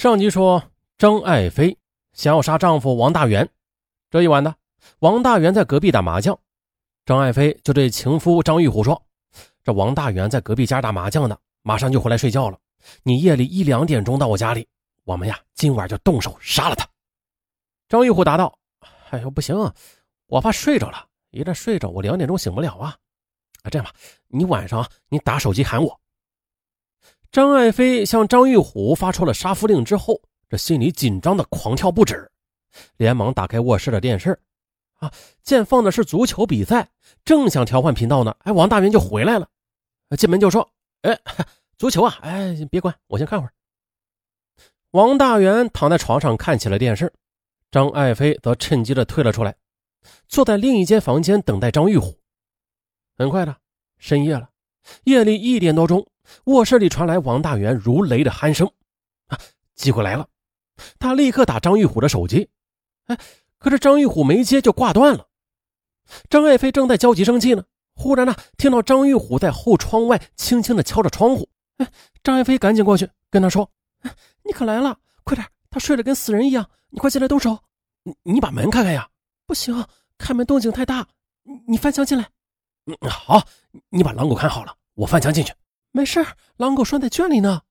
上集说，张爱妃想要杀丈夫王大元。这一晚呢，王大元在隔壁打麻将，张爱妃就对情夫张玉虎说：“这王大元在隔壁家打麻将呢，马上就回来睡觉了。你夜里一两点钟到我家里，我们呀今晚就动手杀了他。”张玉虎答道：“哎呦，不行，啊我怕睡着了，一旦睡着，我两点钟醒不了啊。啊，这样吧，你晚上你打手机喊我。”张爱飞向张玉虎发出了杀夫令之后，这心里紧张的狂跳不止，连忙打开卧室的电视，啊，见放的是足球比赛，正想调换频道呢，哎，王大元就回来了，进门就说：“哎，足球啊，哎，别关，我先看会儿。”王大元躺在床上看起了电视，张爱飞则趁机的退了出来，坐在另一间房间等待张玉虎。很快的，深夜了，夜里一点多钟。卧室里传来王大元如雷的鼾声，啊，机会来了！他立刻打张玉虎的手机，哎，可是张玉虎没接就挂断了。张爱妃正在焦急生气呢，忽然呢，听到张玉虎在后窗外轻轻的敲着窗户，哎，张爱妃赶紧过去跟他说：“哎，你可来了，快点！他睡得跟死人一样，你快进来动手！你你把门开开呀！不行，开门动静太大，你你翻墙进来。嗯，好，你把狼狗看好了，我翻墙进去。”没事，狼狗拴在圈里呢。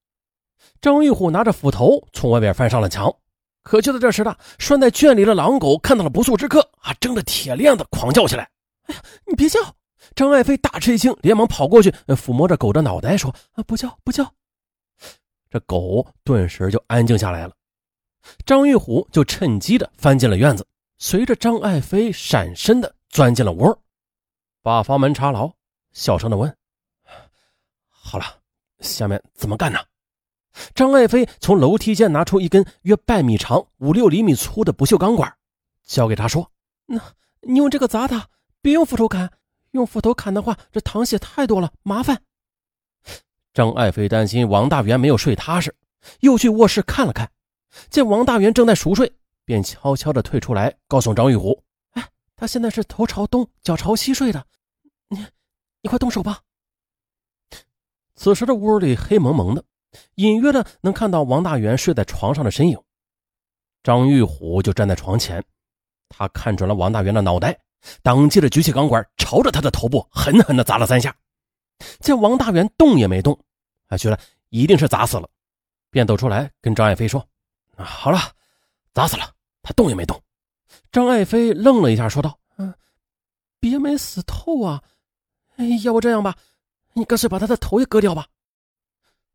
张玉虎拿着斧头从外边翻上了墙。可就在这时呢，拴在圈里的狼狗看到了不速之客，啊，睁着铁链子狂叫起来。哎呀，你别叫！张爱妃大吃一惊，连忙跑过去抚摸着狗的脑袋，说：“啊，不叫，不叫。”这狗顿时就安静下来了。张玉虎就趁机的翻进了院子，随着张爱妃闪身的钻进了窝，把房门插牢，小声的问。好了，下面怎么干呢？张爱飞从楼梯间拿出一根约半米长、五六厘米粗的不锈钢管，交给他说：“那你用这个砸他，别用斧头砍。用斧头砍的话，这淌血太多了，麻烦。”张爱飞担心王大元没有睡踏实，又去卧室看了看，见王大元正在熟睡，便悄悄的退出来，告诉张玉虎：“哎，他现在是头朝东、脚朝西睡的，你，你快动手吧。”此时的屋里黑蒙蒙的，隐约的能看到王大元睡在床上的身影。张玉虎就站在床前，他看准了王大元的脑袋，当即的举起钢管，朝着他的头部狠狠的砸了三下。见王大元动也没动，他觉得一定是砸死了，便走出来跟张爱飞说：“好了，砸死了，他动也没动。”张爱飞愣了一下，说道：“嗯，别没死透啊，哎要不这样吧。”你干脆把他的头也割掉吧。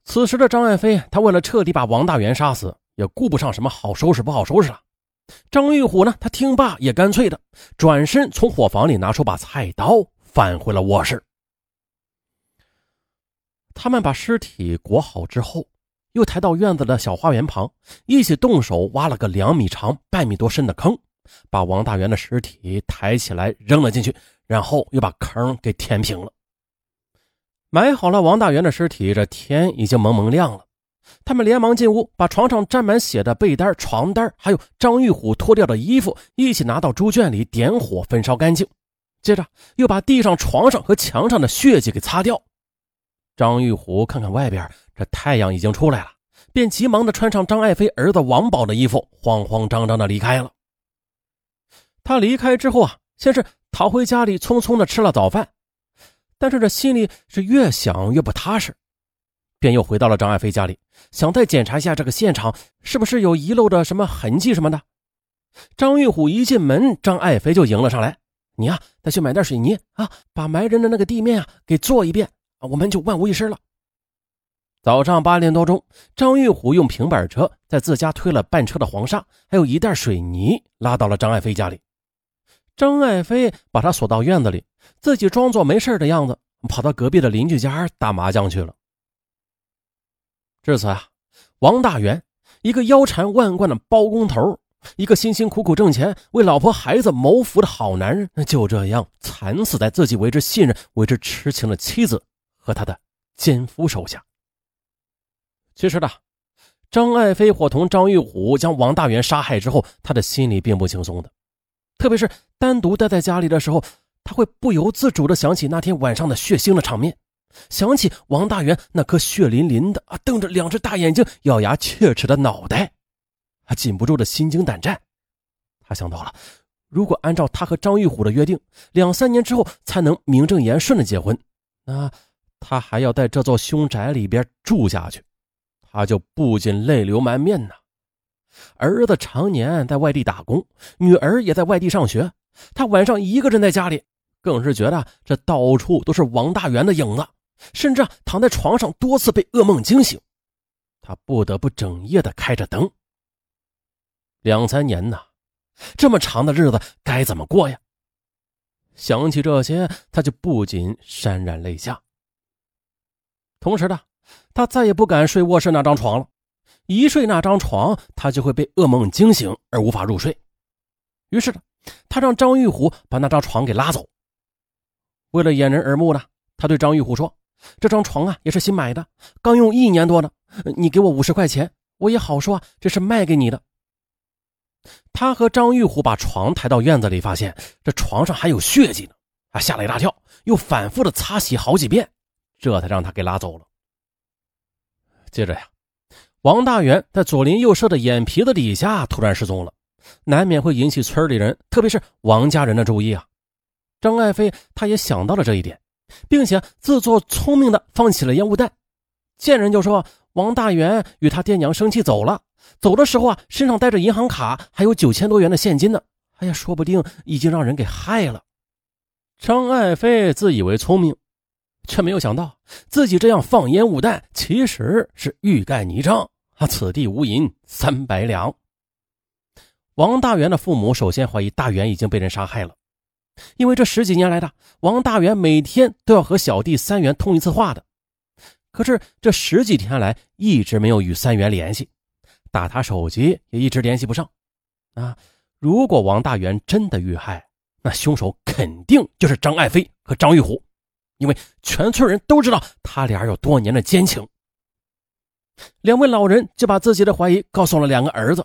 此时的张爱飞，他为了彻底把王大元杀死，也顾不上什么好收拾不好收拾了。张玉虎呢，他听罢也干脆的转身从伙房里拿出把菜刀，返回了卧室。他们把尸体裹好之后，又抬到院子的小花园旁，一起动手挖了个两米长、半米多深的坑，把王大元的尸体抬起来扔了进去，然后又把坑给填平了。埋好了王大元的尸体，这天已经蒙蒙亮了。他们连忙进屋，把床上沾满血的被单、床单，还有张玉虎脱掉的衣服一起拿到猪圈里点火焚烧干净。接着又把地上、床上和墙上的血迹给擦掉。张玉虎看看外边，这太阳已经出来了，便急忙的穿上张爱妃儿子王宝的衣服，慌慌张张的离开了。他离开之后啊，先是逃回家里，匆匆的吃了早饭。但是这心里是越想越不踏实，便又回到了张爱飞家里，想再检查一下这个现场是不是有遗漏的什么痕迹什么的。张玉虎一进门，张爱飞就迎了上来：“你呀，再去买点水泥啊，把埋人的那个地面啊给做一遍，我们就万无一失了。”早上八点多钟，张玉虎用平板车在自家推了半车的黄沙，还有一袋水泥，拉到了张爱飞家里。张爱飞把他锁到院子里，自己装作没事的样子，跑到隔壁的邻居家打麻将去了。至此啊，王大元，一个腰缠万贯的包工头，一个辛辛苦苦挣钱、为老婆孩子谋福的好男人，就这样惨死在自己为之信任、为之痴情的妻子和他的奸夫手下。其实呢，张爱飞伙同张玉虎将王大元杀害之后，他的心里并不轻松的。特别是单独待在家里的时候，他会不由自主的想起那天晚上的血腥的场面，想起王大元那颗血淋淋的啊，瞪着两只大眼睛、咬牙切齿的脑袋，他禁不住的心惊胆战。他想到了，如果按照他和张玉虎的约定，两三年之后才能名正言顺的结婚，那他还要在这座凶宅里边住下去，他就不禁泪流满面呐。儿子常年在外地打工，女儿也在外地上学，他晚上一个人在家里。更是觉得这到处都是王大元的影子，甚至躺在床上多次被噩梦惊醒，他不得不整夜的开着灯。两三年呐，这么长的日子该怎么过呀？想起这些，他就不禁潸然泪下。同时呢，他再也不敢睡卧室那张床了，一睡那张床，他就会被噩梦惊醒而无法入睡。于是呢，他让张玉虎把那张床给拉走。为了掩人耳目呢，他对张玉虎说：“这张床啊，也是新买的，刚用一年多呢。你给我五十块钱，我也好说这是卖给你的。”他和张玉虎把床抬到院子里，发现这床上还有血迹呢，啊，吓了一大跳，又反复的擦洗好几遍，这才让他给拉走了。接着呀，王大元在左邻右舍的眼皮子底下突然失踪了，难免会引起村里人，特别是王家人的注意啊。张爱飞，他也想到了这一点，并且自作聪明的放起了烟雾弹。见人就说王大元与他爹娘生气走了，走的时候啊，身上带着银行卡，还有九千多元的现金呢。哎呀，说不定已经让人给害了。张爱飞自以为聪明，却没有想到自己这样放烟雾弹，其实是欲盖弥彰啊！此地无银三百两。王大元的父母首先怀疑大元已经被人杀害了。因为这十几年来的王大元每天都要和小弟三元通一次话的，可是这十几天来一直没有与三元联系，打他手机也一直联系不上。啊，如果王大元真的遇害，那凶手肯定就是张爱飞和张玉虎，因为全村人都知道他俩有多年的奸情。两位老人就把自己的怀疑告诉了两个儿子，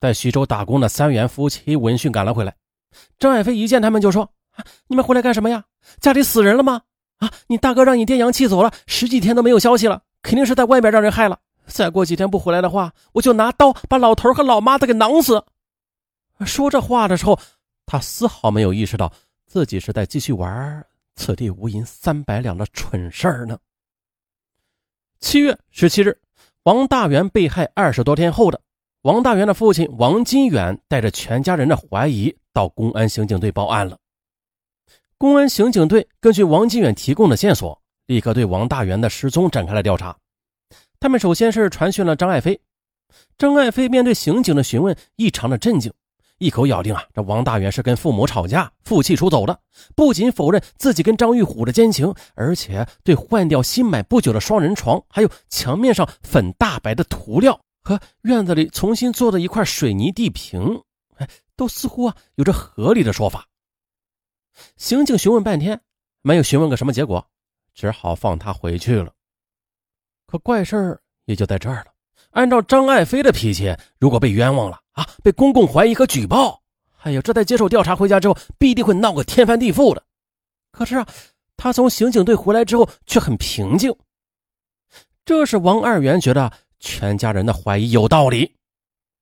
在徐州打工的三元夫妻闻讯赶了回来。张爱飞一见他们就说：“你们回来干什么呀？家里死人了吗？啊，你大哥让你爹娘气走了，十几天都没有消息了，肯定是在外面让人害了。再过几天不回来的话，我就拿刀把老头和老妈子给囊死。”说这话的时候，他丝毫没有意识到自己是在继续玩“此地无银三百两”的蠢事儿呢。七月十七日，王大元被害二十多天后的。王大元的父亲王金远带着全家人的怀疑到公安刑警队报案了。公安刑警队根据王金远提供的线索，立刻对王大元的失踪展开了调查。他们首先是传讯了张爱飞。张爱飞面对刑警的询问，异常的震惊，一口咬定啊，这王大元是跟父母吵架，负气出走的。不仅否认自己跟张玉虎的奸情，而且对换掉新买不久的双人床，还有墙面上粉大白的涂料。和院子里重新做的一块水泥地坪，哎，都似乎啊有着合理的说法。刑警询问半天，没有询问个什么结果，只好放他回去了。可怪事儿也就在这儿了。按照张爱飞的脾气，如果被冤枉了啊，被公共怀疑和举报，哎呀，这在接受调查回家之后，必定会闹个天翻地覆的。可是啊，他从刑警队回来之后却很平静。这是王二元觉得。全家人的怀疑有道理，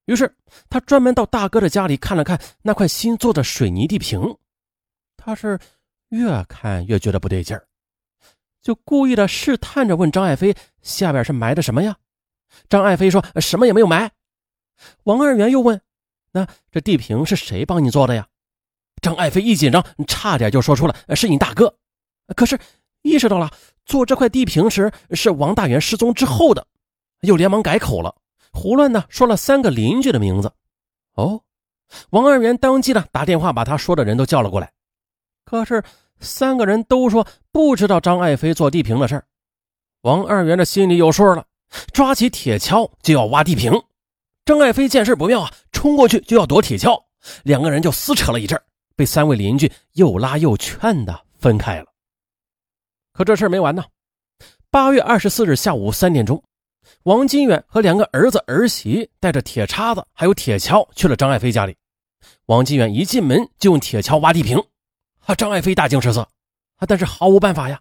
于是他专门到大哥的家里看了看那块新做的水泥地坪，他是越看越觉得不对劲儿，就故意的试探着问张爱飞：“下边是埋的什么呀？”张爱飞说：“什么也没有埋。”王二元又问：“那这地坪是谁帮你做的呀？”张爱飞一紧张，差点就说出了：“是你大哥。”可是意识到了做这块地坪时是王大元失踪之后的。又连忙改口了，胡乱的说了三个邻居的名字。哦，王二元当即呢打电话把他说的人都叫了过来。可是三个人都说不知道张爱飞做地坪的事儿。王二元的心里有数了，抓起铁锹就要挖地坪。张爱飞见势不妙啊，冲过去就要夺铁锹，两个人就撕扯了一阵，被三位邻居又拉又劝的分开了。可这事儿没完呢。八月二十四日下午三点钟。王金远和两个儿子儿媳带着铁叉子还有铁锹去了张爱飞家里。王金远一进门就用铁锹挖地坪，啊！张爱飞大惊失色，啊！但是毫无办法呀。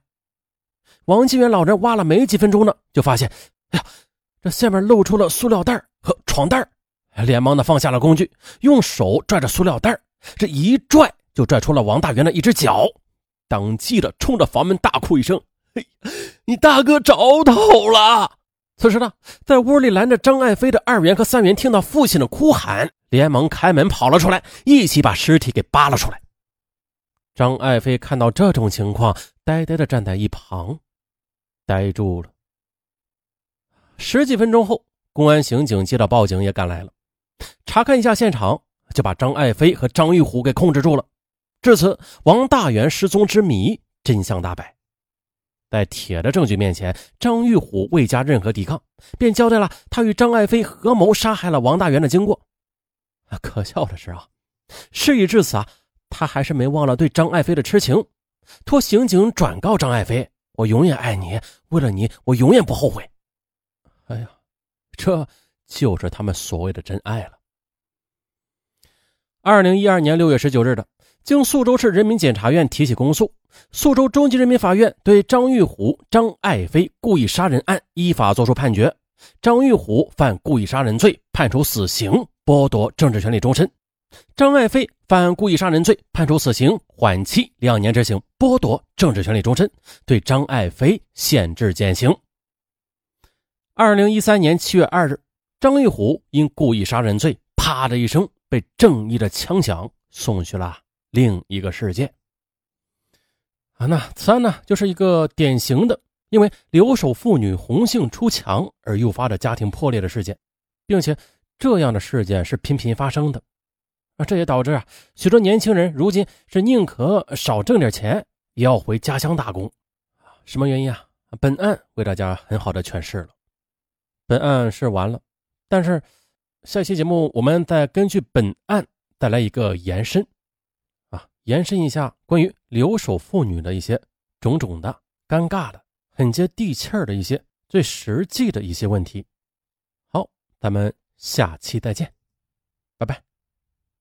王金元老人挖了没几分钟呢，就发现，哎呀，这下面露出了塑料袋和床单连忙的放下了工具，用手拽着塑料袋这一拽就拽出了王大元的一只脚，当即的冲着房门大哭一声：“嘿，你大哥着头了！”此时呢，在屋里拦着张爱飞的二元和三元听到父亲的哭喊，连忙开门跑了出来，一起把尸体给扒了出来。张爱飞看到这种情况，呆呆的站在一旁，呆住了。十几分钟后，公安刑警接到报警也赶来了，查看一下现场，就把张爱飞和张玉虎给控制住了。至此，王大元失踪之谜真相大白。在铁的证据面前，张玉虎未加任何抵抗，便交代了他与张爱飞合谋杀害了王大元的经过。可笑的是啊，事已至此啊。他还是没忘了对张爱飞的痴情，托刑警转告张爱飞：“我永远爱你，为了你，我永远不后悔。”哎呀，这就是他们所谓的真爱了。二零一二年六月十九日的，经宿州市人民检察院提起公诉，宿州中级人民法院对张玉虎、张爱飞故意杀人案依法作出判决，张玉虎犯故意杀人罪，判处死刑，剥夺政治权利终身。张爱飞犯故意杀人罪，判处死刑，缓期两年执行，剥夺政治权利终身，对张爱飞限制减刑。二零一三年七月二日，张玉虎因故意杀人罪，啪的一声被正义的枪响送去了另一个世界。啊，那此案呢，就是一个典型的因为留守妇女红杏出墙而诱发的家庭破裂的事件，并且这样的事件是频频发生的。啊，这也导致啊，许多年轻人如今是宁可少挣点钱，也要回家乡打工。什么原因啊？本案为大家很好的诠释了。本案是完了，但是下期节目我们再根据本案带来一个延伸，啊，延伸一下关于留守妇女的一些种种的尴尬的、很接地气儿的一些最实际的一些问题。好，咱们下期再见，拜拜。